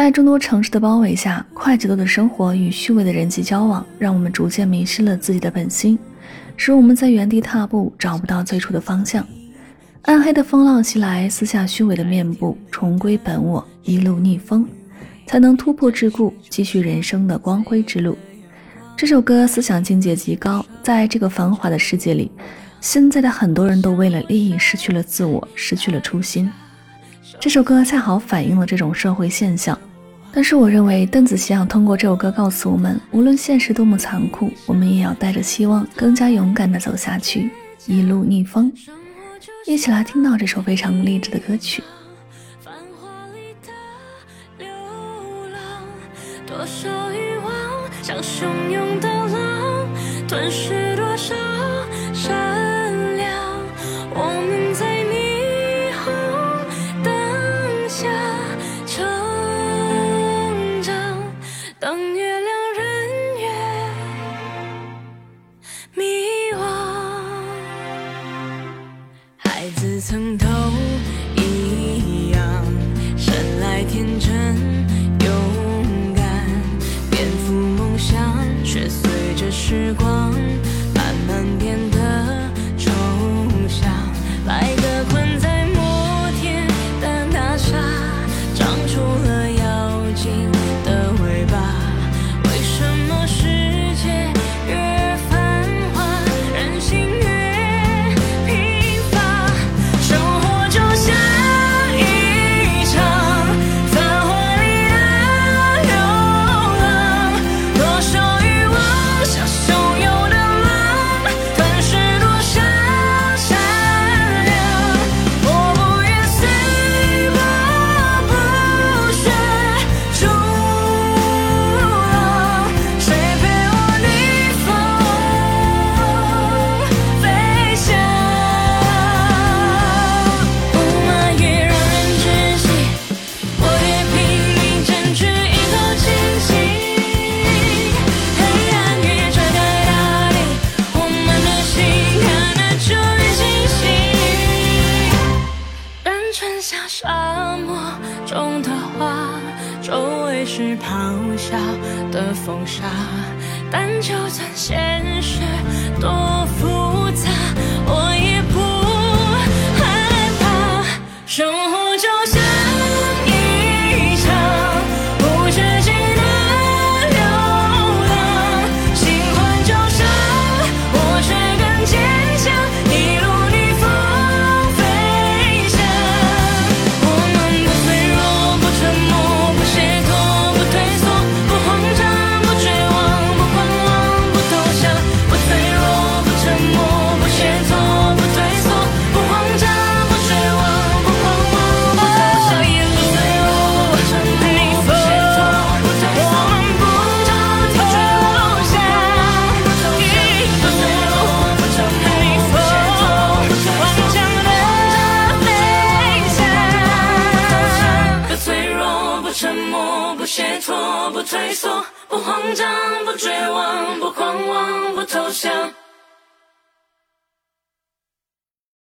在众多城市的包围下，快节奏的生活与虚伪的人际交往，让我们逐渐迷失了自己的本心，使我们在原地踏步，找不到最初的方向。暗黑的风浪袭来，撕下虚伪的面部，重归本我，一路逆风，才能突破桎梏，继续人生的光辉之路。这首歌思想境界极高，在这个繁华的世界里，现在的很多人都为了利益失去了自我，失去了初心。这首歌恰好反映了这种社会现象，但是我认为邓紫棋想通过这首歌告诉我们，无论现实多么残酷，我们也要带着希望，更加勇敢地走下去，一路逆风。一起来听到这首非常励志的歌曲。多少欲望像汹涌的浪，吞噬多少。曾头春夏沙漠中的花周围是咆哮的风沙但就算现实不退缩，不慌张，不绝望，不狂妄，不投降。